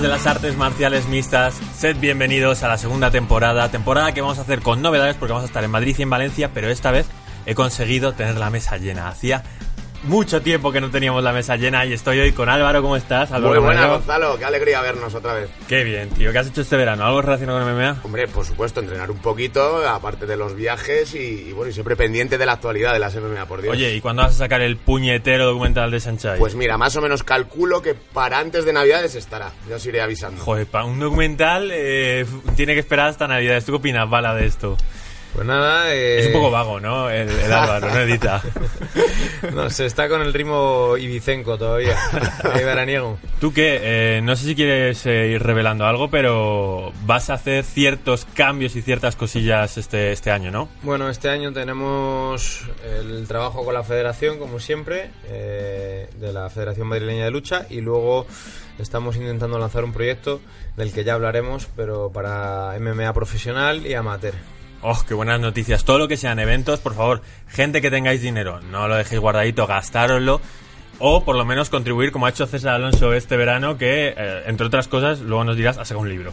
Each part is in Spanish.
De las artes marciales mixtas, sed bienvenidos a la segunda temporada, temporada que vamos a hacer con novedades porque vamos a estar en Madrid y en Valencia, pero esta vez he conseguido tener la mesa llena. Hacía mucho tiempo que no teníamos la mesa llena y estoy hoy con Álvaro. ¿Cómo estás? Álvaro Muy buena. Gonzalo. Qué alegría vernos otra vez. Qué bien, tío. ¿Qué has hecho este verano? ¿Algo relacionado con MMA? Hombre, por supuesto, entrenar un poquito, aparte de los viajes y, y bueno, y siempre pendiente de la actualidad de las MMA, por Dios. Oye, ¿y cuándo vas a sacar el puñetero documental de Sanchai? Pues mira, más o menos calculo que para antes de Navidades estará. Ya os iré avisando. Joder, para un documental eh, tiene que esperar hasta Navidad. ¿Tú qué opinas, Bala, de esto? Pues nada, eh, Es un poco vago, ¿no? El, el Álvaro, no edita. no, se está con el ritmo ibicenco todavía. Ahí veraniego. ¿Tú qué? Eh, no sé si quieres eh, ir revelando algo, pero vas a hacer ciertos cambios y ciertas cosillas este, este año, ¿no? Bueno, este año tenemos el trabajo con la federación, como siempre, eh, de la Federación Madrileña de Lucha, y luego estamos intentando lanzar un proyecto del que ya hablaremos, pero para MMA profesional y amateur. Oh, qué buenas noticias. Todo lo que sean eventos, por favor, gente que tengáis dinero, no lo dejéis guardadito, gastároslo. O por lo menos contribuir, como ha hecho César Alonso este verano, que, eh, entre otras cosas, luego nos dirás, ha sacado un libro.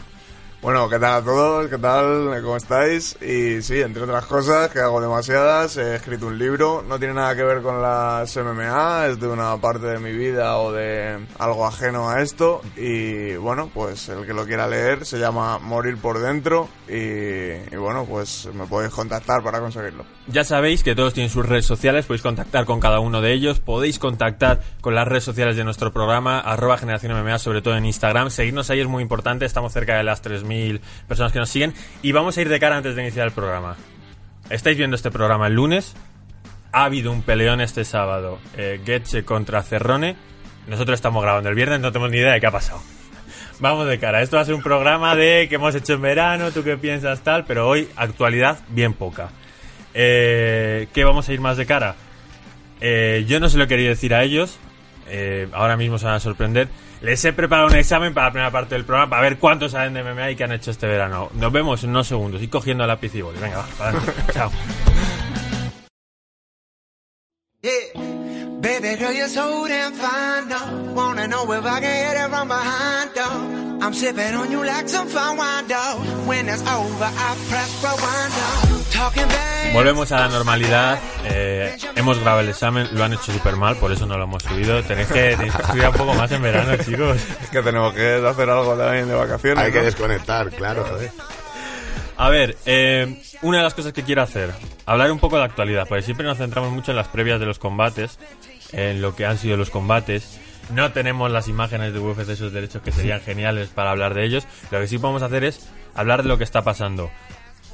Bueno, ¿qué tal a todos? ¿Qué tal? ¿Cómo estáis? Y sí, entre otras cosas, que hago demasiadas, he escrito un libro, no tiene nada que ver con las MMA, es de una parte de mi vida o de algo ajeno a esto. Y bueno, pues el que lo quiera leer se llama Morir por Dentro y, y bueno, pues me podéis contactar para conseguirlo. Ya sabéis que todos tienen sus redes sociales, podéis contactar con cada uno de ellos, podéis contactar con las redes sociales de nuestro programa, arroba generación MMA, sobre todo en Instagram. Seguirnos ahí es muy importante, estamos cerca de las 3.000 personas que nos siguen. Y vamos a ir de cara antes de iniciar el programa. Estáis viendo este programa el lunes, ha habido un peleón este sábado, eh, Getche contra Cerrone. Nosotros estamos grabando el viernes, no tenemos ni idea de qué ha pasado. Vamos de cara, esto va a ser un programa de que hemos hecho en verano, tú qué piensas tal, pero hoy actualidad bien poca. Eh, ¿Qué vamos a ir más de cara? Eh, yo no se lo quería decir a ellos. Eh, ahora mismo se van a sorprender. Les he preparado un examen para la primera parte del programa para ver cuántos saben de MMA y qué han hecho este verano. Nos vemos en unos segundos. Y cogiendo lápiz y boli. Venga, va. Chao. Baby girl, you're so damn fine, though. Wanna know if I can hit it from behind, though. I'm sipping on you like some fine wine, though. When it's over, I press rewind, though. Talking. Volvemos a la normalidad. Eh, hemos grabado el examen, lo han hecho súper mal, por eso no lo hemos subido. Tenéis que, tenéis que estudiar un poco más en verano, chicos. Es que tenemos que hacer algo también de vacaciones. Hay que desconectar, claro. joder. A ver, eh, una de las cosas que quiero hacer, hablar un poco de actualidad, porque siempre nos centramos mucho en las previas de los combates, en lo que han sido los combates. No tenemos las imágenes de UFC esos derechos que serían geniales para hablar de ellos. Lo que sí podemos hacer es hablar de lo que está pasando.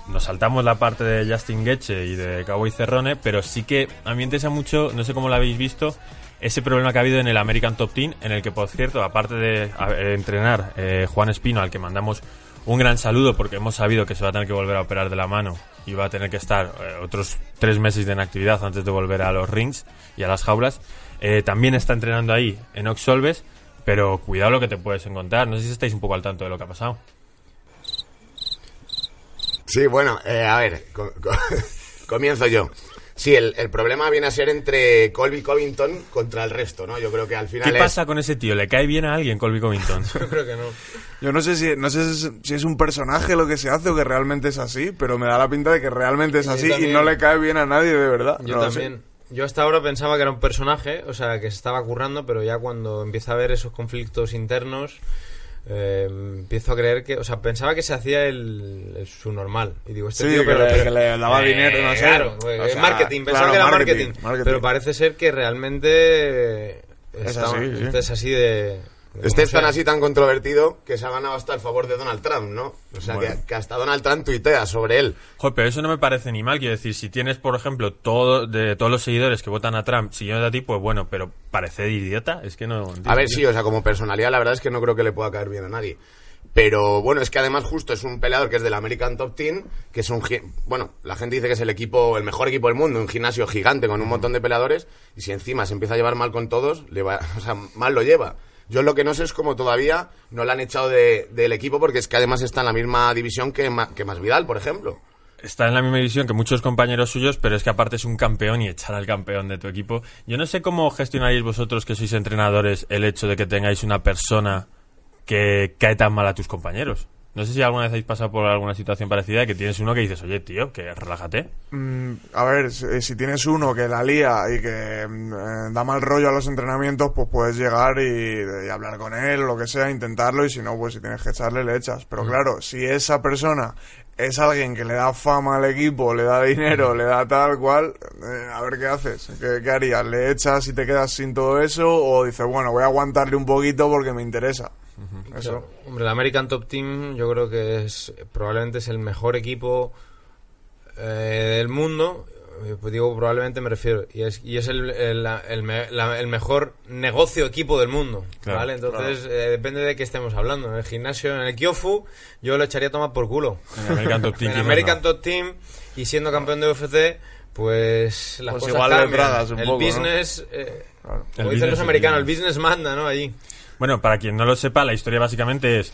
Nos saltamos la parte de Justin Getche y de Cowboy Cerrone, pero sí que a mí me interesa mucho, no sé cómo lo habéis visto, ese problema que ha habido en el American Top Team, en el que, por cierto, aparte de entrenar eh, Juan Espino, al que mandamos un gran saludo porque hemos sabido que se va a tener que volver a operar de la mano y va a tener que estar eh, otros tres meses de inactividad antes de volver a los rings y a las jaulas. Eh, también está entrenando ahí en Oxolves, pero cuidado lo que te puedes encontrar. No sé si estáis un poco al tanto de lo que ha pasado. Sí, bueno, eh, a ver, co- co- comienzo yo. Sí, el, el problema viene a ser entre Colby Covington contra el resto, ¿no? Yo creo que al final ¿Qué es... pasa con ese tío? ¿Le cae bien a alguien, Colby Covington? Yo creo que no. Yo no sé si no sé si es un personaje lo que se hace o que realmente es así, pero me da la pinta de que realmente es así y no le cae bien a nadie de verdad. Yo No también. Yo hasta ahora pensaba que era un personaje, o sea, que se estaba currando, pero ya cuando empieza a ver esos conflictos internos, eh, empiezo a creer que, o sea, pensaba que se hacía el, el su normal. Y digo, este Sí, tío, que pero, le- que le daba dinero, no sé. Claro, O eh, sea, marketing, pensaba claro, que era marketing. Pero parece ser que realmente Es está- así, sí. es así de. Este es tan así tan controvertido que se ha ganado hasta el favor de Donald Trump, ¿no? O sea, Bueno. que, que hasta Donald Trump tuitea sobre él. Joder, pero eso no me parece ni mal. Quiero decir, si tienes, por ejemplo, todo de todos los seguidores que votan a Trump siguiendo a ti, pues bueno, pero parecer idiota es que no. A ver, sí, o sea, como personalidad, la verdad es que no creo que le pueda caer bien a nadie. Pero bueno, es que además justo es un peleador que es del American Top Team, que es un... Bueno, la gente dice que es el equipo, el mejor equipo del mundo, un gimnasio gigante con un montón de peleadores, y si encima se empieza a llevar mal con todos, le va, o sea, mal lo lleva. Yo lo que no sé es cómo todavía no lo han echado de- del equipo, porque es que además está en la misma división que, que Masvidal, por ejemplo. Está en la misma división que muchos compañeros suyos, pero es que aparte es un campeón y echar al campeón de tu equipo. Yo no sé cómo gestionaréis vosotros, que sois entrenadores, el hecho de que tengáis una persona que cae tan mal a tus compañeros. No sé si alguna vez habéis pasado por alguna situación parecida que tienes uno que dices, oye, tío, que relájate. Mm, a ver, si, si tienes uno que la lía y que mm, eh, da mal rollo a los entrenamientos, pues puedes llegar y, y hablar con él lo que sea, intentarlo y si no, pues si tienes que echarle, le echas. Pero claro, si esa persona es alguien que le da fama al equipo, le da dinero, le da tal cual, eh, a ver qué haces, ¿Qué, qué harías, le echas y te quedas sin todo eso o dices, bueno, voy a aguantarle un poquito porque me interesa. Eso. Hombre, el American Top Team yo creo que es probablemente es el mejor equipo eh, del mundo. Eh, Pues digo probablemente me refiero. Y es, y es el, el, el me- la- el mejor negocio equipo del mundo. Claro, ¿vale? Entonces eh, depende de qué estemos hablando. En el gimnasio, en el Kyofu, yo lo echaría a tomar por culo. En American Top Team, en American no. Top Team y siendo campeón de UFC, pues las Pues cosas igual cambian. un el poco, ¿no? business, eh, Claro. El como dicen business los americanos, el business. business manda, ¿no? Allí. Bueno, para quien no lo sepa, la historia básicamente es...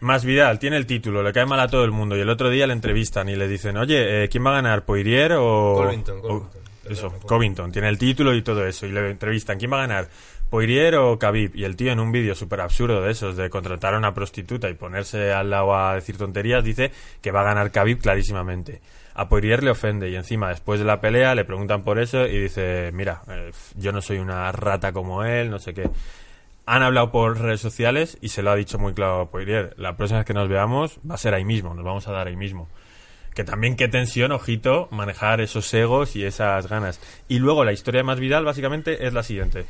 Más Vidal tiene el título, le cae mal a todo el mundo y el otro día le entrevistan y le dicen, oye, eh, ¿quién va a ganar, Poirier o...? Covington, o- eso, Covington, tiene el título y todo eso y le entrevistan, ¿quién va a ganar? Poirier o Khabib y el tío en un vídeo súper absurdo de esos de contratar a una prostituta y ponerse al lado a decir tonterías dice que va a ganar Khabib clarísimamente. A Poirier le ofende y encima después de la pelea le preguntan por eso y dice, mira, eh, yo no soy una rata como él, no sé qué. Han hablado por redes sociales y se lo ha dicho muy claro a Poirier. La próxima vez que nos veamos va a ser ahí mismo, nos vamos a dar ahí mismo. Que también qué tensión, ojito, manejar esos egos y esas ganas. Y luego la historia de Más Vidal básicamente es la siguiente.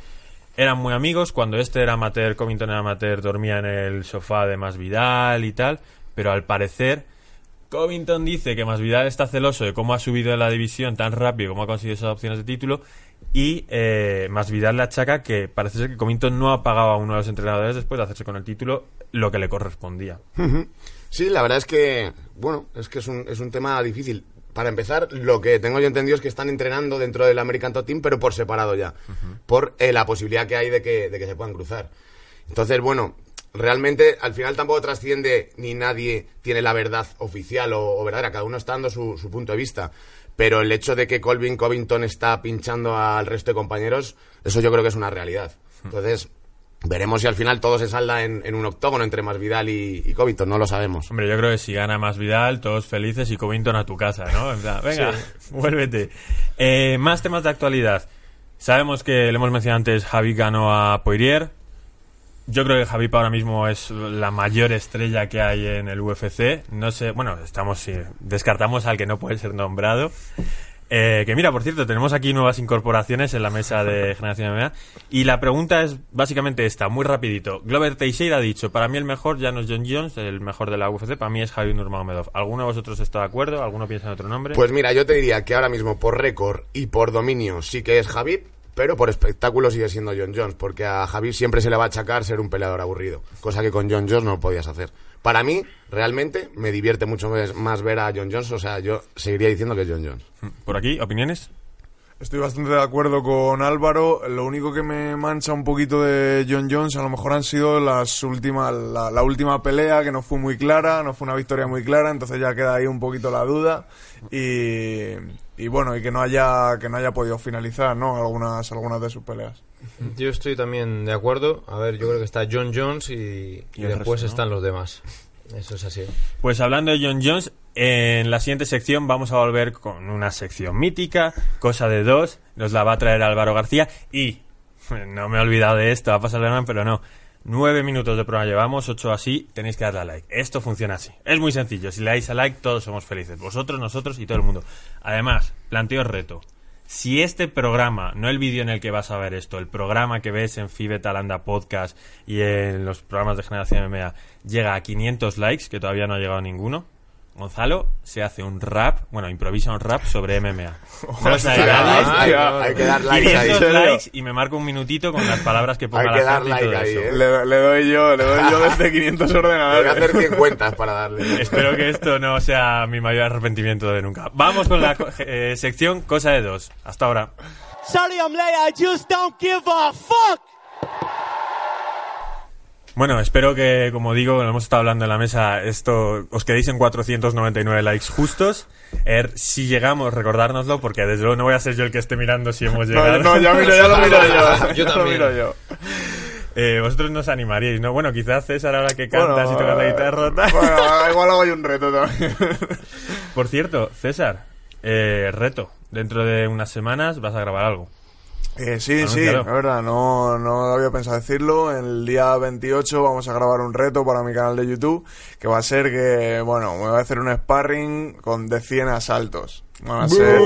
Eran muy amigos, cuando este era amateur, Covington era amateur, dormía en el sofá de Más Vidal y tal, pero al parecer Covington dice que Masvidal está celoso de cómo ha subido la división tan rápido, cómo ha conseguido esas opciones de título, y eh, Masvidal le achaca que parece ser que Covington no ha pagado a uno de los entrenadores después de hacerse con el título lo que le correspondía. Sí, la verdad es que, bueno, es que es un, es un tema difícil. Para empezar, lo que tengo yo entendido es que están entrenando dentro del American Top Team, pero por separado ya. Por eh, la posibilidad que hay de que, de que se puedan cruzar. Entonces, bueno, realmente al final tampoco trasciende ni nadie tiene la verdad oficial o, o verdadera. Cada uno está dando su, su punto de vista. Pero el hecho de que Colvin Covington está pinchando al resto de compañeros, eso yo creo que es una realidad. Entonces, veremos si al final todo se salda en, en un octógono entre Masvidal y, y Covington. No lo sabemos. Hombre, yo creo que si gana Masvidal, todos felices y Covington a tu casa, ¿no? En plan, venga, vuélvete. Eh, más temas de actualidad. Sabemos que, le hemos mencionado antes, Javi ganó a Poirier. Yo creo que Javi ahora mismo es la mayor estrella que hay en el UFC. No sé, bueno, estamos descartamos al que no puede ser nombrado. Eh, que mira, por cierto, tenemos aquí nuevas incorporaciones en la mesa de Generación MMA. Y la pregunta es básicamente esta, muy rapidito. Glover Teixeira ha dicho, para mí el mejor ya no es John Jones, el mejor de la UFC, para mí es Javi Nurmagomedov. ¿Alguno de vosotros está de acuerdo? ¿Alguno piensa en otro nombre? Pues mira, yo te diría que ahora mismo por récord y por dominio sí que es Javib, pero por espectáculo sigue siendo John Jones, porque a Javib siempre se le va a achacar ser un peleador aburrido, cosa que con John Jones no lo podías hacer. Para mí, realmente, me divierte mucho más- más ver a John Jones, o sea, yo seguiría diciendo que es John Jones. Por aquí, ¿opiniones? Estoy bastante de acuerdo con Álvaro. Lo único que me mancha un poquito de John Jones a lo mejor han sido las últimas, la, la última pelea que no fue muy clara, no fue una victoria muy clara, entonces ya queda ahí un poquito la duda y, y bueno y que no haya que no haya podido finalizar, ¿no? Algunas algunas de sus peleas. Yo estoy también de acuerdo. A ver, yo creo que está John Jones y, y Y después resto, ¿no? están los demás. Eso es así. Pues hablando de John Jones, en la siguiente sección vamos a volver con una sección mítica, cosa de dos, nos la va a traer Álvaro García y no me he olvidado de esto, va a pasar pero no. Nueve minutos de programa llevamos, ocho así, tenéis que darle a like. Esto funciona así. Es muy sencillo, si le dais a like todos somos felices. Vosotros, nosotros y todo el mundo. Además, planteo reto. Si este programa, no el vídeo en el que vas a ver esto, el programa que ves en Fibe Talanda Podcast y en los programas de Generación MMA, llega a 500 likes, que todavía no ha llegado ninguno, Gonzalo se hace un rap, bueno, improvisa un rap sobre MMA. No lo sabe Hay, nadie. hay- hay que dar likes ahí. 500 likes y me marco un minutito con las palabras que ponga Hay la que dar gente y like todo ahí, eso. ¿eh? Le, le doy yo, le doy yo desde 500 Voy a ordenadores. hacer 100 cuentas para darle. Espero que esto no sea mi mayor arrepentimiento de nunca. Vamos con la eh, sección Cosa de Dos. Hasta ahora. Sorry I'm late, I just don't give a fuck! Bueno, espero que, como digo, lo hemos estado hablando en la mesa, esto os quedéis en 499 likes justos. Er, si llegamos, recordárnoslo, porque desde luego no voy a ser yo el que esté mirando si hemos llegado. No, no, ya miro, ya lo miro yo. Yo ya lo también. miro yo. Eh, vosotros nos animaríais, ¿no? Bueno, quizás César ahora que cantas y tocas la guitarra. tal. Bueno, igual hago yo un reto también. Por cierto, César, eh, reto. Dentro de unas semanas vas a grabar algo. Eh, sí, sí, Anúncialo. es verdad, no, no había pensado decirlo. El día 28 vamos a grabar un reto para mi canal de YouTube, que va a ser que, bueno, me voy a hacer un sparring con de 100 asaltos. Van a ser...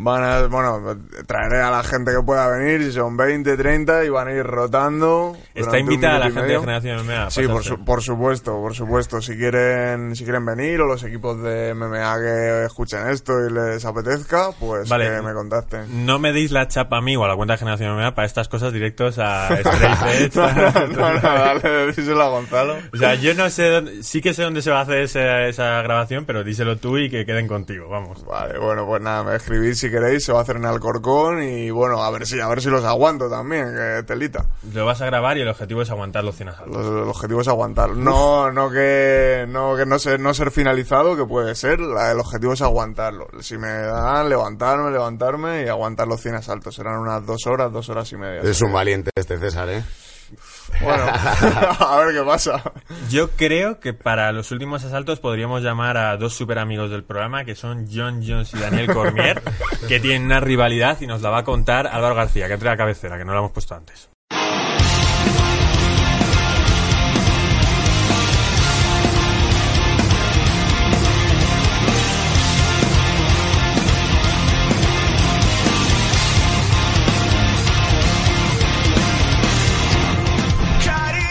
Van a, bueno, traeré a la gente que pueda venir, si son 20, 30, y van a ir rotando. Está invitada la gente de. Generación MMA. Sí, por, pasarse. su- por supuesto, por supuesto. Si quieren, si quieren venir o los equipos de MMA que escuchen esto y les apetezca, pues Vale. que me contacten. No me deis la chapa a mí o a la cuenta de Generación MMA para estas cosas directos a Straight. No, no, no, no, dale, díselo a Gonzalo. O sea, yo no sé, dónde- sí que sé dónde se va a hacer esa, esa grabación, pero díselo tú y que queden contigo, vamos. Vale, bueno, pues nada, me escribís si queréis, se va a hacer en Alcorcón y bueno, a ver si, a ver si los aguanto también, que telita. Lo vas a grabar y el objetivo es aguantar los 100 asaltos. Los- el objetivo es aguantar. No, no que, no que no ser, no ser finalizado, que puede ser, la- el objetivo es aguantarlo. Si me dan, levantarme, levantarme y aguantar los 100 asaltos. Serán unas dos horas, dos horas y media. Es un valiente este César, ¿eh? Bueno, a ver qué pasa. Yo creo que para los últimos asaltos podríamos llamar a dos super amigos del programa, que son John Jones y Daniel Cormier, que tienen una rivalidad y nos la va a contar Álvaro García, que trae la cabecera, que no la hemos puesto antes.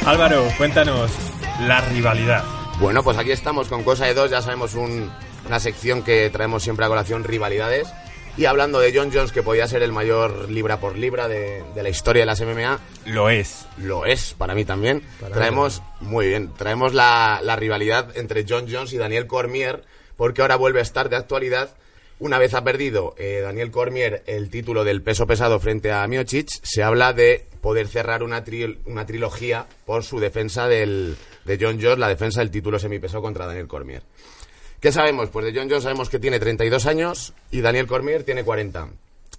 Álvaro, cuéntanos la rivalidad. Bueno, pues aquí estamos con Cosa de Dos, ya sabemos un- una sección que traemos siempre a colación, rivalidades. Y hablando de John Jones, que podía ser el mayor libra por libra de, de la historia de las MMA, Lo es. lo es para mí también. traemos, muy bien, traemos la, la rivalidad entre John Jones y Daniel Cormier, porque ahora vuelve a estar de actualidad. Una vez ha perdido eh, Daniel Cormier el título del peso pesado frente a Miocic, se habla de poder cerrar una, una trilogía por su defensa del, de John Jones, la defensa del título semipeso contra Daniel Cormier. ¿Qué sabemos? Pues de John Jones sabemos que tiene 32 años y Daniel Cormier tiene 40.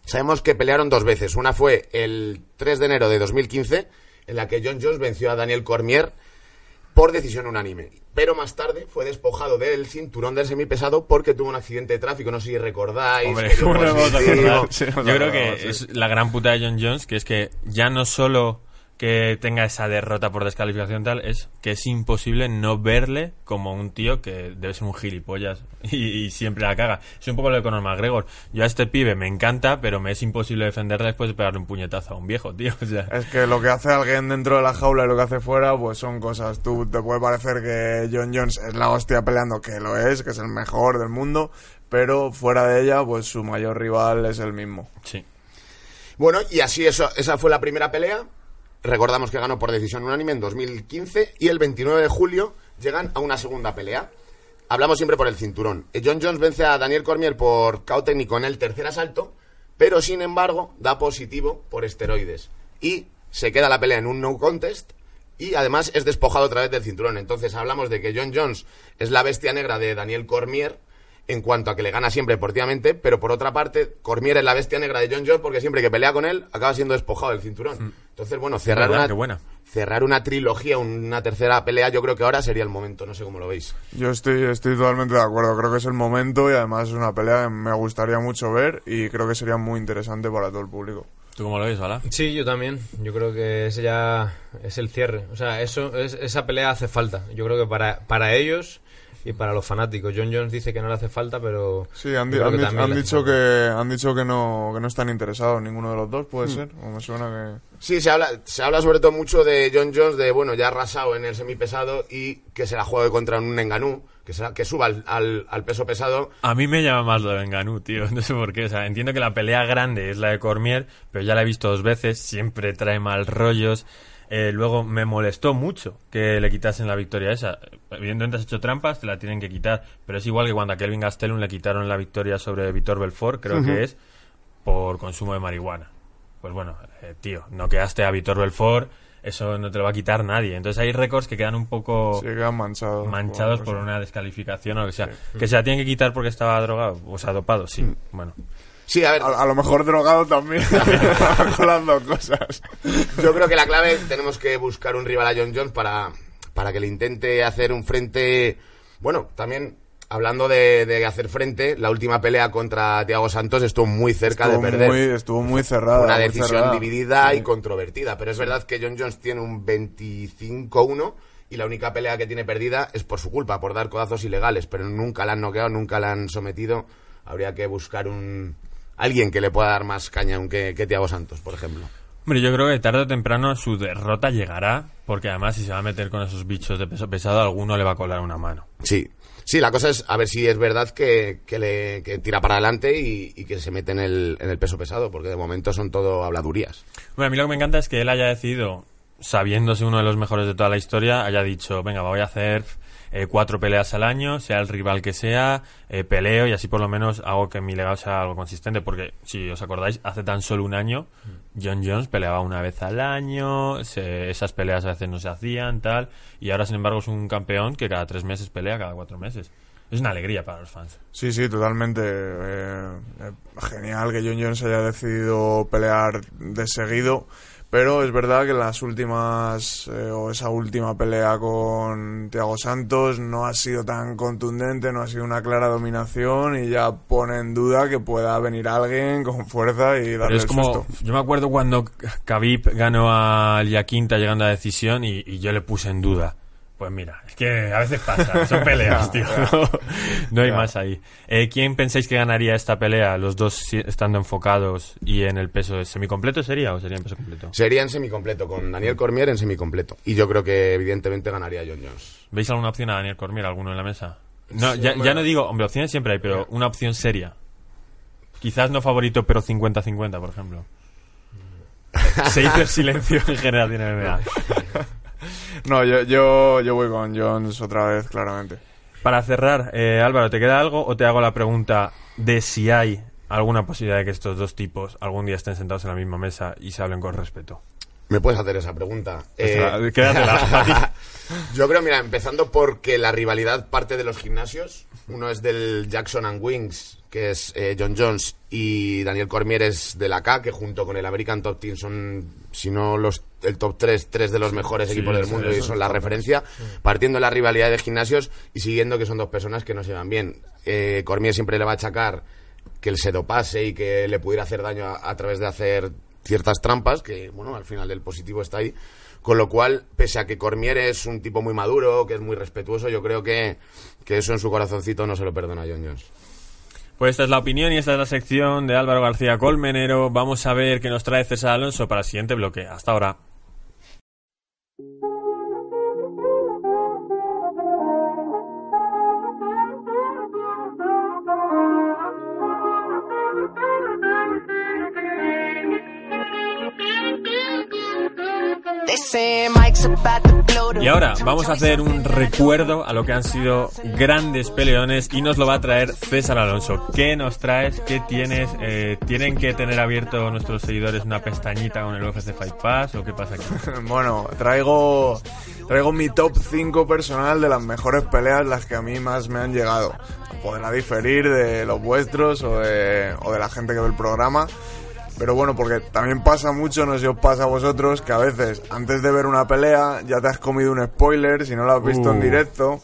Sabemos que pelearon dos veces. Una fue el 3 de enero de 2015, en la que John Jones venció a Daniel Cormier por decisión unánime. Pero más tarde fue despojado del cinturón del semipesado porque tuvo un accidente de tráfico. No sé si recordáis. Hombre, que dio ¿cómo no? Sí, Yo creo que es la gran puta de John Jones, que es que ya no solo que tenga esa derrota por descalificación tal, es que es imposible no verle como un tío que debe ser un gilipollas y, y siempre la caga. Es un poco lo de Conor McGregor. Yo a este pibe me encanta, pero me es imposible defenderle después de pegarle un puñetazo a un viejo, tío. O sea, Es que lo que hace alguien dentro de la jaula y lo que hace fuera, pues son cosas. Tú te puede parecer que John Jones es la hostia peleando, que lo es, que es el mejor del mundo, pero fuera de ella, pues su mayor rival es el mismo. sí. Bueno, y así eso, esa fue la primera pelea. Recordamos que ganó por decisión unánime en 2015 y el 29 de julio llegan a una segunda pelea. Hablamos siempre por el cinturón. Eh, John Jones vence a Daniel Cormier por KO técnico en el tercer asalto, pero sin embargo da positivo por esteroides. Y se queda la pelea en un no contest y además es despojado otra vez del cinturón. Entonces hablamos de que John Jones es la bestia negra de Daniel Cormier en cuanto a que le gana siempre deportivamente, pero por otra parte, Cormier es la bestia negra de John Jones porque siempre que pelea con él acaba siendo despojado del cinturón. Entonces, bueno, cerrar verdad, una, buena. cerrar una trilogía, una tercera pelea, yo creo que ahora sería el momento, no sé cómo lo veis. Yo estoy, estoy totalmente de acuerdo, creo que es el momento y además es una pelea que me gustaría mucho ver y creo que sería muy interesante para todo el público. ¿Tú cómo lo ves, Bala? Sí, yo también. Yo creo que ese ya es el cierre. O sea, eso es, esa pelea hace falta. Yo creo que para, para ellos y para los fanáticos. John Jones dice que no le hace falta, pero. Sí, han, di- que dicho que han dicho que no que no están interesados ninguno de los dos, puede ser, o me suena que Sí, se habla, se habla sobre todo mucho de John Jones, de bueno, ya arrasado en el semipesado y que se la juegue contra un Enganú, que, será, que suba al, al- al peso pesado. A mí me llama más lo de Ngannou, tío. No sé por qué. O sea, entiendo que la pelea grande es la de Cormier, pero ya la he visto dos veces. Siempre trae mal rollos. Eh, luego me molestó mucho que le quitasen la victoria esa. Evidentemente has hecho trampas, te la tienen que quitar. Pero es igual que cuando a Kelvin Gastelum le quitaron la victoria sobre Vitor Belfort, creo que es por consumo de marihuana. Pues bueno, eh, tío, no quedaste a Vitor Belfort, eso no te lo va a quitar nadie. Entonces hay récords que quedan un poco se quedan manchados. manchados por una descalificación o lo que sea. Que se la tienen que quitar porque estaba drogado, o sea, dopado, sí. Bueno, Sí, a ver, A, a lo mejor drogado también. con las dos cosas. Yo creo que la clave tenemos que buscar un rival a John Jones para, para que le intente hacer un frente. Bueno, también hablando de, de hacer frente, la última pelea contra Thiago Santos estuvo muy cerca Estuvo de perder. muy, estuvo muy cerrada. una muy decisión cerrada. dividida y controvertida. Pero es verdad que John Jones tiene un 25-1 y la única pelea que tiene perdida es por su culpa, por dar codazos ilegales. Pero nunca la han noqueado, nunca la han sometido. Habría que buscar un alguien que le pueda dar más caña aunque que Thiago Santos, por ejemplo. Hombre, yo creo que tarde o temprano su derrota llegará, porque además si se va a meter con esos bichos de peso pesado, alguno le va a colar una mano. Sí. Sí, la cosa es a ver si es verdad que, que le, que tira para adelante y, y que se mete en el, en el peso pesado, porque de momento son todo habladurías. Bueno, a mí lo que me encanta es que él haya decidido, sabiéndose uno de los mejores de toda la historia, haya dicho, venga, voy a hacer eh, cuatro peleas al año, sea el rival que sea, eh, peleo y así por lo menos hago que mi legado sea algo consistente, porque si os acordáis, hace tan solo un año John Jones peleaba una vez al año, se- esas peleas a veces no se hacían, tal, y ahora sin embargo es un campeón que cada tres meses pelea, cada cuatro meses. Es una alegría para los fans. Sí, sí, totalmente. eh, eh, genial que John Jones haya decidido pelear de seguido. Pero es verdad que las últimas, eh, o esa última pelea con Thiago Santos no ha sido tan contundente, no ha sido una clara dominación y ya pone en duda que pueda venir alguien con fuerza y Pero darle es el como, susto. yo me acuerdo cuando Khabib ganó a Quinta llegando a decisión y, y yo le puse en duda. Pues mira, es que a veces pasa, son peleas, tío. No, no hay más ahí. Eh, ¿Quién pensáis que ganaría esta pelea? Los dos estando enfocados y en el peso semicompleto sería o sería en peso completo? Sería en semicompleto, con Daniel Cormier en semicompleto. Y yo creo que evidentemente ganaría John Jones. ¿Veis alguna opción a Daniel Cormier, alguno en la mesa? No, ya, ya no digo, hombre, opciones siempre hay, pero una opción seria. Quizás no favorito, pero 50-50, por ejemplo. Se hizo el silencio en Generación MMA. No, yo, yo, yo voy con Jones otra vez, claramente. Para cerrar, eh, Álvaro, ¿te queda algo o te hago la pregunta de si hay alguna posibilidad de que estos dos tipos algún día estén sentados en la misma mesa y se hablen con respeto? ¿Me puedes hacer esa pregunta? Esa- Eh, quédatela. Yo creo, mira, empezando porque la rivalidad parte de los gimnasios. Uno es del Jackson and Wings, que es eh, John Jones, y Daniel Cormier es de la K, que junto con el American Top Team son, si no los, el top 3, tres de los mejores equipos del sí, mundo y son la referencia. Partiendo de la rivalidad de gimnasios y siguiendo que son dos personas que no se van bien. Eh, Cormier siempre le va a achacar que él se dopase y que le pudiera hacer daño a, a través de hacer ciertas trampas, que bueno, al final el positivo está ahí. Con lo cual, pese a que Cormier es un tipo muy maduro, que es muy respetuoso, yo creo que, que eso en su corazoncito no se lo perdona a John Jones. Pues esta es la opinión y esta es la sección de Álvaro García Colmenero. Vamos a ver qué nos trae César Alonso para el siguiente bloque. Hasta ahora. Y ahora vamos a hacer un recuerdo a lo que han sido grandes peleones y nos lo va a traer César Alonso. ¿Qué nos traes? ¿Qué tienes? Eh, ¿Tienen que tener abierto nuestros seguidores una pestañita con el UFC Fight Pass o qué pasa aquí? Bueno, traigo, traigo mi top 5 personal de las mejores peleas, las que a mí más me han llegado. Podrá diferir de los vuestros o de, o de la gente que ve el programa. Pero bueno, porque también pasa mucho, no sé si os pasa a vosotros, que a veces antes de ver una pelea ya te has comido un spoiler si no lo has visto en Uh. directo.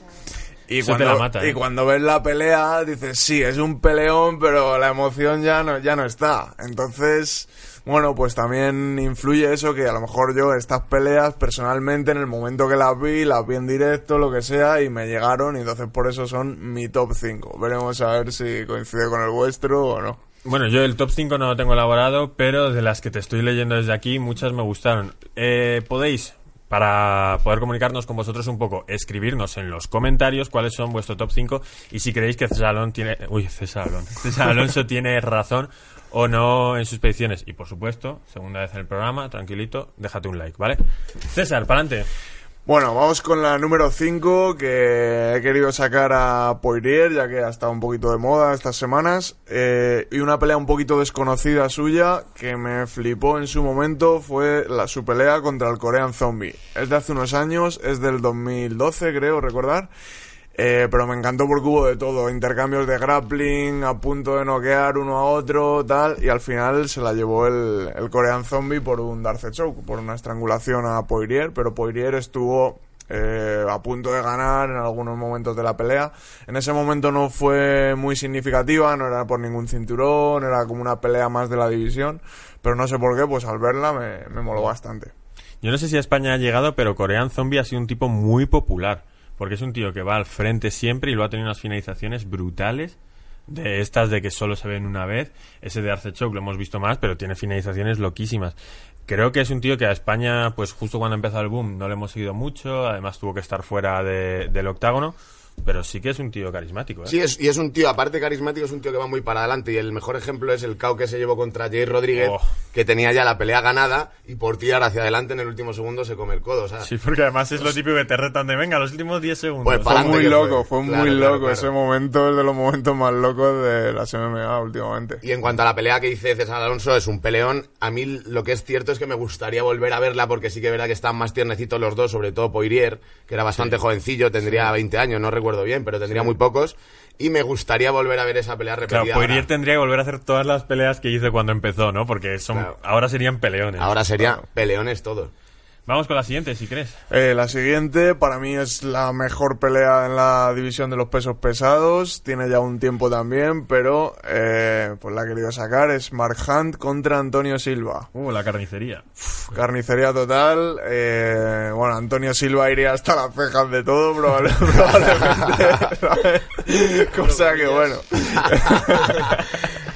Y cuando, mata, ¿eh? y cuando ves la pelea dices, sí, es un peleón, pero la emoción ya no, ya no está. Entonces, bueno, pues también influye eso que a lo mejor yo estas peleas personalmente en el momento que las vi, las vi en directo, lo que sea, y me llegaron y entonces por eso son mi top 5. Veremos a ver si coincide con el vuestro o no. Bueno, yo el top 5 no lo tengo elaborado, pero de las que te estoy leyendo desde aquí, muchas me gustaron. Eh, podéis, para poder comunicarnos con vosotros un poco, escribirnos en los comentarios cuáles son vuestro top 5 y si creéis que César Alonso tiene... Uy, César Alonso. César Alonso tiene razón o no en sus predicciones. Y por supuesto, segunda vez en el programa, tranquilito, déjate un like, ¿vale? César, para adelante. Bueno, vamos con la número 5 que he querido sacar a Poirier ya que ha estado un poquito de moda estas semanas eh, y una pelea un poquito desconocida suya que me flipó en su momento fue la, su pelea contra el Korean Zombie. Es de hace unos años, es del 2012 creo recordar Eh, pero me encantó porque hubo de todo, intercambios de grappling, a punto de noquear uno a otro, tal, y al final se la llevó el, el Zombie por un Darce Choke, por una estrangulación a Poirier, pero Poirier estuvo eh, a punto de ganar en algunos momentos de la pelea. En ese momento no fue muy significativa, no era por ningún cinturón, era como una pelea más de la división, pero no sé por qué, pues al verla me, me moló bastante. Yo no sé si a España ha llegado, pero Korean Zombie ha sido un tipo muy popular. Porque es un tío que va al frente siempre y lo ha tenido unas finalizaciones brutales. De estas de que solo se ven una vez. Ese de Arcechok lo hemos visto más, pero tiene finalizaciones loquísimas. Creo que es un tío que a España, pues justo cuando empezó el boom, no le hemos seguido mucho. Además tuvo que estar fuera de- del octágono. Pero sí que es un tío carismático. ¿eh? Sí, es, y es un tío, aparte carismático, es un tío que va muy para adelante. Y el mejor ejemplo es el KO que se llevó contra Jay Rodríguez, Oh. que tenía ya la pelea ganada y por tirar hacia adelante en el último segundo se come el codo. O sea, Sí, porque además es lo típico que te retan de venga, los últimos 10 segundos. Pues Fue muy fue. loco, fue, Claro, muy claro, loco. claro. Ese momento es de los momentos más locos de las MMA últimamente. Y en cuanto a la pelea que dice César Alonso, es un peleón. A mí lo que es cierto es que me gustaría volver a verla porque sí que es verdad que están más tiernecitos los dos, sobre todo Poirier, que era bastante jovencillo, tendría 20 años, no recuerdo bien, pero tendría muy pocos. Y me gustaría volver a ver esa pelea repetida. Claro, Poirier ahora. tendría que volver a hacer todas las peleas que hizo cuando empezó, ¿no? Porque son Claro. ahora serían peleones. Ahora sería peleones todos. Vamos con la siguiente, si crees. Eh, la siguiente, para mí, es la mejor pelea en la división de los pesos pesados. Tiene ya un tiempo también, pero eh, pues la he querido sacar. Es Mark Hunt contra Antonio Silva. Uh, la carnicería. Carnicería total. eh, bueno, Antonio Silva iría hasta las cejas de todo, probable- probablemente. Cosa que, bueno.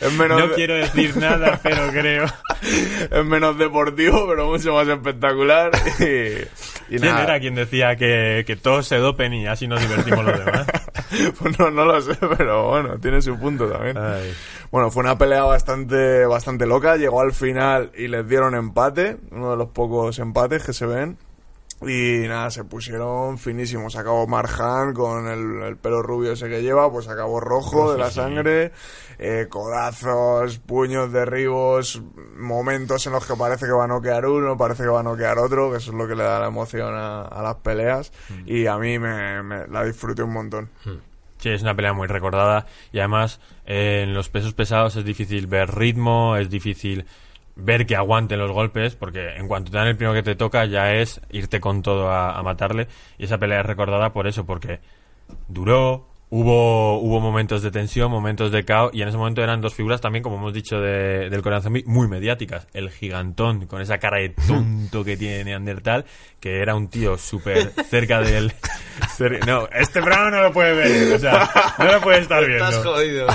es menos, No quiero decir nada, pero creo. es menos deportivo, pero mucho más espectacular. Y, y ¿Quién nada. era quien decía que, que todos se dopen y así nos divertimos los demás? Pues no, no lo sé, pero bueno, tiene su punto también. Ay. Bueno, fue una pelea bastante, bastante loca. Llegó al final y les dieron empate, uno de los pocos empates que se ven. Y nada, se pusieron finísimos. Acabó Marjan con el, el pelo rubio ese que lleva, pues acabó rojo de la sangre. Eh, codazos, puños, derribos, momentos en los que parece que va a noquear uno, parece que va a noquear otro, que eso es lo que le da la emoción a, a las peleas. Y a mí me, me- la disfruté un montón. Sí, es una pelea muy recordada y además eh, en los pesos pesados es difícil ver ritmo, es difícil ver que aguanten los golpes, porque en cuanto te dan el primero que te toca ya es irte con todo a, a matarle. Y esa pelea es recordada por eso, porque duró, hubo, hubo momentos de tensión, momentos de caos y en ese momento eran dos figuras también, como hemos dicho de- del Corean Zombie, muy mediáticas. El gigantón con esa cara de tonto que tiene Neandertal, que era un tío súper cerca del... cer- No, este programa no lo puede ver, o sea, no lo puede estar viendo. Estás jodido.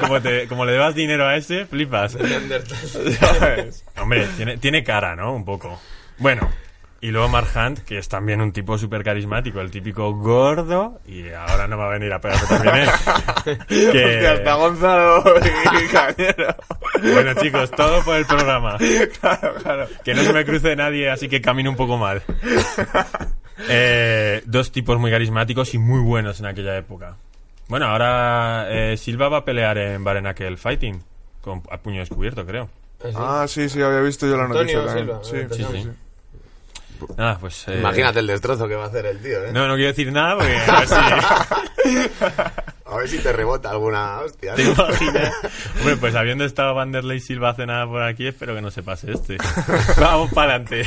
Como, te- como le debas dinero a ese, flipas. Neandertal. Hombre, tiene, tiene cara, ¿no? Un poco. Bueno, y luego Mark Hunt, que es también un tipo súper carismático, el típico gordo, y ahora no va a venir a pegarse también él. Hostia, está Que, Gonzalo y Cañero. bueno, chicos, todo por el programa. claro, claro. Que no se me cruce nadie, así que camino un poco mal. Eh, dos tipos muy carismáticos y muy buenos en aquella época. Bueno, ahora eh, Silva va a pelear en Barenakel Fighting, con, a puño descubierto, creo. Ah, sí, sí, había visto yo la Antonio noticia también. Silva, Sí, sí, sí, sí. Nada, pues... eh, Imagínate el destrozo que va a hacer el tío, ¿eh? No, no quiero decir nada porque a ver si... A ver si te rebota alguna hostia. ¿Te imaginas? Hombre, pues habiendo estado Vanderlei Silva hace nada por aquí, espero que no se pase este. Vamos para adelante.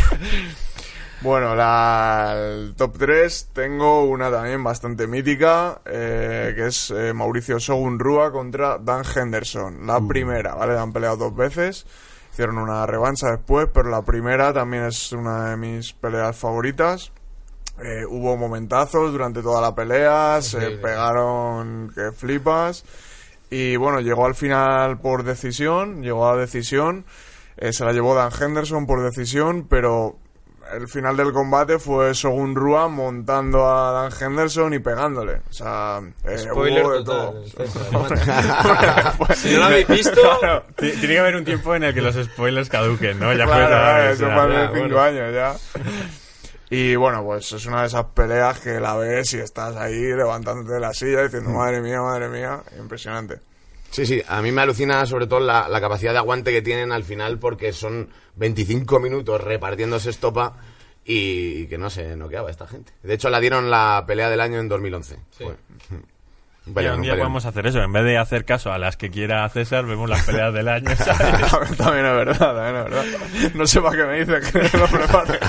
Bueno, la, el top 3 tengo una también bastante mítica, eh, que es eh, Mauricio Shogun Rua contra Dan Henderson. La primera, ¿vale? Han peleado dos veces, hicieron una revancha después, pero la primera también es una de mis peleas favoritas. Eh, hubo momentazos durante toda la pelea, se sí. pegaron que flipas. Y bueno, llegó al final por decisión, llegó a la decisión. eh, se la llevó Dan Henderson por decisión, pero el final del combate fue Shogun Rua montando a Dan Henderson y pegándole. O sea, eh, Spoiler hubo de total. todo. César. si no lo habéis visto, Claro, ti- tiene que haber un tiempo en el que los spoilers caduquen, ¿no? Ya Claro, claro, o eso fue hace ya, cinco bueno. años ya. Y bueno, pues es una de esas peleas que la ves y estás ahí levantándote de la silla diciendo, Mm. madre mía, madre mía, impresionante. Sí, sí, a mí me alucina sobre todo la, la capacidad de aguante que tienen al final porque son 25 minutos repartiéndose estopa y que no se noqueaba esta gente. De hecho, la dieron la pelea del año en 2011. Fue. Peleón, un día podemos hacer eso. En vez de hacer caso a las que quiera César, vemos las peleas del año. ¿sabes? también es verdad, también es verdad. No sé para qué me dice que lo prepare.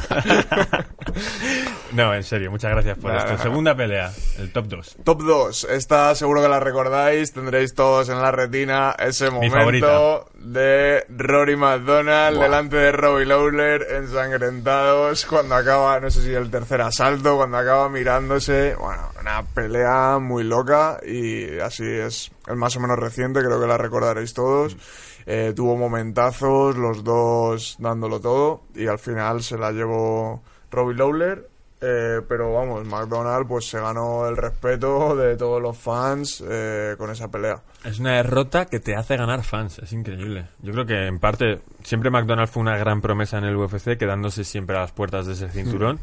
No, en serio, muchas gracias por Nada, esto. nada. Segunda pelea, el top 2. Top 2. Esta seguro que la recordáis. Tendréis todos en la retina ese momento de Rory McDonald delante de Robbie Lawler ensangrentados cuando acaba, no sé si el tercer asalto, cuando acaba mirándose. Bueno, una pelea muy loca y así es el más o menos reciente, creo que la recordaréis todos. Eh, tuvo momentazos, los dos dándolo todo y al final se la llevó Robbie Lawler. Eh, pero vamos, McDonald pues se ganó el respeto de todos los fans eh, con esa pelea. Es una derrota que te hace ganar fans, es increíble. Yo creo que en parte siempre McDonald's fue una gran promesa en el UFC, quedándose siempre a las puertas de ese cinturón,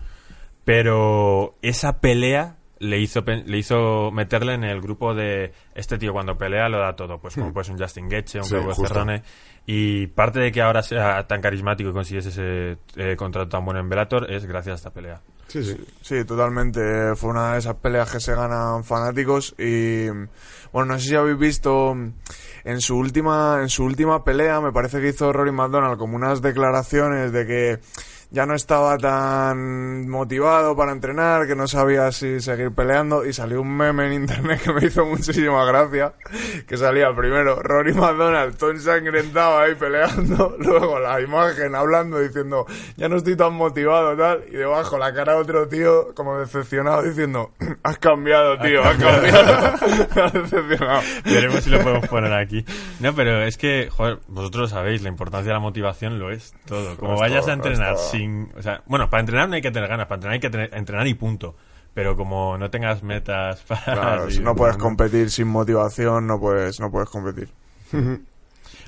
pero esa pelea le hizo le hizo meterle en el grupo de este tío cuando pelea lo da todo, pues como pues un Justin Gaethje, un Sí. Cerrone y parte de que ahora sea tan carismático y consiguiese ese eh, contrato tan bueno en Bellator es gracias a esta pelea. Sí, sí. Sí, totalmente. Fue una de esas peleas que se ganan fanáticos y bueno, no sé si habéis visto en su última en su última pelea, me parece que hizo Rory McDonald como unas declaraciones de que ya no estaba tan motivado para entrenar, que no sabía si seguir peleando y salió un meme en internet que me hizo muchísima gracia, que salía primero Rory McDonald todo ensangrentado ahí peleando, luego la imagen hablando diciendo ya no estoy tan motivado tal, y debajo la cara de otro tío como decepcionado diciendo has cambiado tío, has cambiado, has decepcionado. Veremos si lo podemos poner aquí. No, pero es que, joder, vosotros lo sabéis, la importancia de la motivación lo es todo. Como es vayas todo, a entrenar O sea, bueno, para entrenar no hay que tener ganas, para entrenar hay que tener- entrenar y punto. Pero como no tengas metas para... Claro, si seguir no puedes competir sin motivación, no puedes, no puedes competir.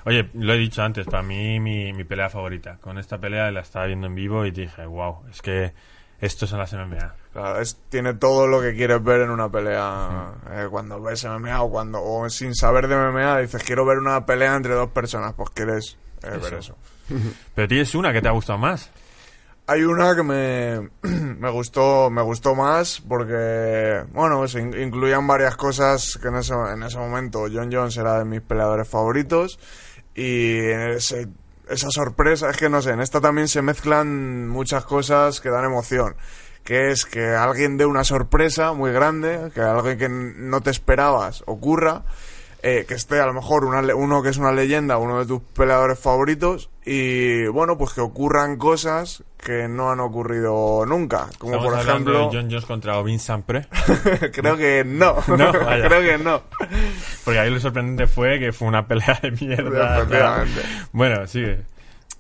Oye, lo he dicho antes, para mí mi, mi pelea favorita. Con esta pelea la estaba viendo en vivo y dije, wow, es que estos son las MMA. Claro, es, tiene todo lo que quieres ver en una pelea. Eh, cuando ves MMA o cuando o sin saber de MMA dices quiero ver una pelea entre dos personas, pues quieres eh, ver eso. Pero tienes una que te ha gustado más. Hay una que me, me gustó me gustó más porque bueno se in- incluían varias cosas que en ese, en ese momento John Jones era de mis peleadores favoritos y ese- esa sorpresa es que no sé en esta también se mezclan muchas cosas que dan emoción que es que alguien dé una sorpresa muy grande que algo que no te esperabas ocurra eh, que esté a lo mejor una uno que es una leyenda, uno de tus peleadores favoritos, y bueno, pues que ocurran cosas que no han ocurrido nunca. Como por ejemplo, John Jones contra Ovin Sampre. creo que no, creo que no. Porque ahí lo sorprendente fue que fue una pelea de mierda. Efectivamente. Bueno, sigue.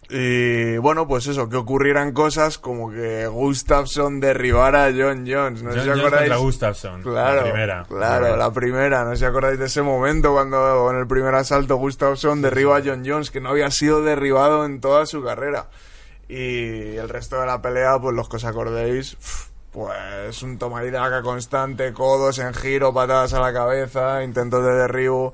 Y bueno, pues eso, que ocurrieran cosas como que Gustafsson derribara a John Jones. No John si Jones acordáis. Gustafsson. Claro, La primera. claro, la primera. No sé si acordáis de ese momento cuando en el primer asalto Gustafsson derriba a John Jones, que no había sido derribado en toda su carrera. Y el resto de la pelea, pues los que os acordéis, pues un toma y daca constante, codos en giro, patadas a la cabeza, intentos de derribo.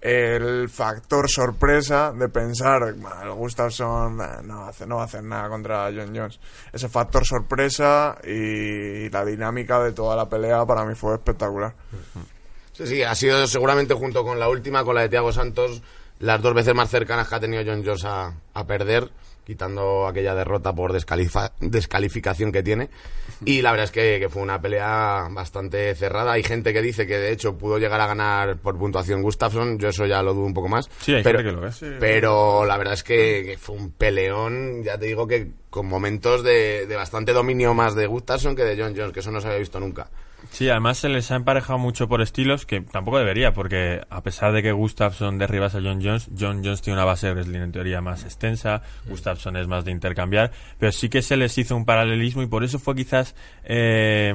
El factor sorpresa de pensar, "Bah, el Gustafsson bah, no, hacer- no va a hacer nada contra John Jones. Ese factor sorpresa y la dinámica de toda la pelea para mí fue espectacular. Sí, sí, ha sido seguramente junto con la última, con la de Thiago Santos, las dos veces más cercanas que ha tenido John Jones a, a perder, quitando aquella derrota por descalificación que tiene. Y la verdad es que, que fue una pelea bastante cerrada. Hay gente que dice que de hecho pudo llegar a ganar por puntuación Gustafsson, yo eso ya lo dudo un poco más. Sí, hay pero, gente que lo ve. pero la verdad es que, que fue un peleón, ya te digo que con momentos de, de bastante dominio más de Gustafsson que de John Jones, que eso no se había visto nunca. Sí, además se les ha emparejado mucho por estilos, que tampoco debería, porque a pesar de que Gustafsson derribas a John Jones, John Jones tiene una base de wrestling en teoría más extensa, Gustafsson es más de intercambiar, pero sí que se les hizo un paralelismo y por eso fue quizás eh,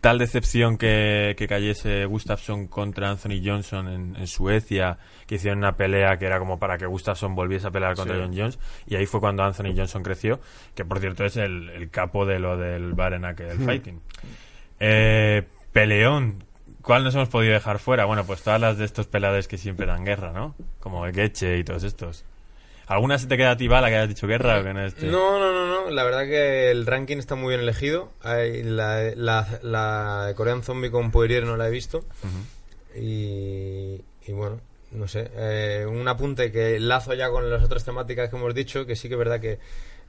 tal decepción que, que cayese Gustafsson contra Anthony Johnson en, en Suecia, que hicieron una pelea que era como para que Gustafsson volviese a pelear contra John Jones, y ahí fue cuando Anthony Johnson creció, que por cierto es el, el capo de lo del Barenaque del fighting. Eh, peleón. ¿Cuál nos hemos podido dejar fuera? Bueno, pues todas las de estos peleadores que siempre dan guerra, ¿no? Como el Geche y todos estos. ¿Alguna se te queda a ti, Bala, que hayas dicho guerra? o que no esté? No, no, no, no. La verdad que el ranking está muy bien elegido. Hay la, la, la de Korean Zombie con Poirier no la he visto. y, y bueno, no sé. eh, un apunte que lazo ya con las otras temáticas que hemos dicho, que sí que es verdad que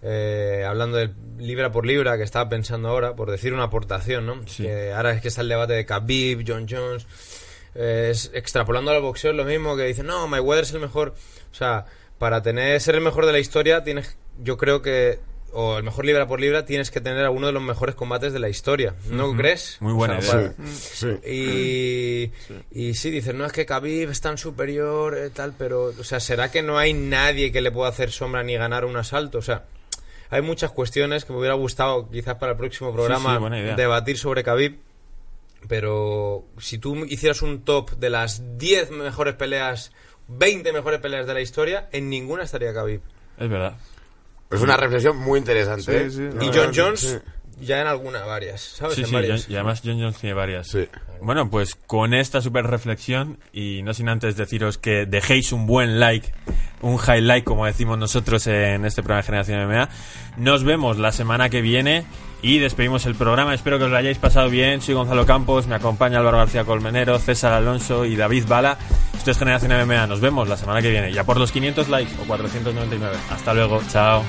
eh, hablando de libra por libra, que estaba pensando ahora, por decir una aportación, ¿no? Sí. Que ahora es que está el debate de Khabib, John Jones. eh, es, extrapolando al boxeo es lo mismo que dicen, no, Mayweather es el mejor. O sea, para tener ser el mejor de la historia, tienes, yo creo que, o el mejor libra por libra, tienes que tener a uno de los mejores combates de la historia. ¿No crees? Muy buena O sea, idea. para- Sí. y, y sí, dicen, no es que Khabib es tan superior, eh, tal, pero, o sea, ¿será que no hay nadie que le pueda hacer sombra ni ganar un asalto? O sea, hay muchas cuestiones que me hubiera gustado quizás para el próximo programa sí, debatir sobre Khabib, pero si tú hicieras un top de las 10 mejores peleas, 20 mejores peleas de la historia, en ninguna estaría Khabib. Es verdad. Es una reflexión muy interesante. Sí, ¿eh? sí. Y John Jones ya en alguna, varias, ¿sabes? Sí, en sí, varias. John- y además John Jones tiene varias. Sí. Bueno, pues con esta super reflexión y no sin antes deciros que dejéis un buen like, un highlight como decimos nosotros en este programa de Generación MMA, nos vemos la semana que viene y despedimos el programa. Espero que os lo hayáis pasado bien. Soy Gonzalo Campos, me acompaña Álvaro García Colmenero, César Alonso y David Bala. Esto es Generación MMA. Nos vemos la semana que viene, ya por los 500 likes o 499. Hasta luego, chao.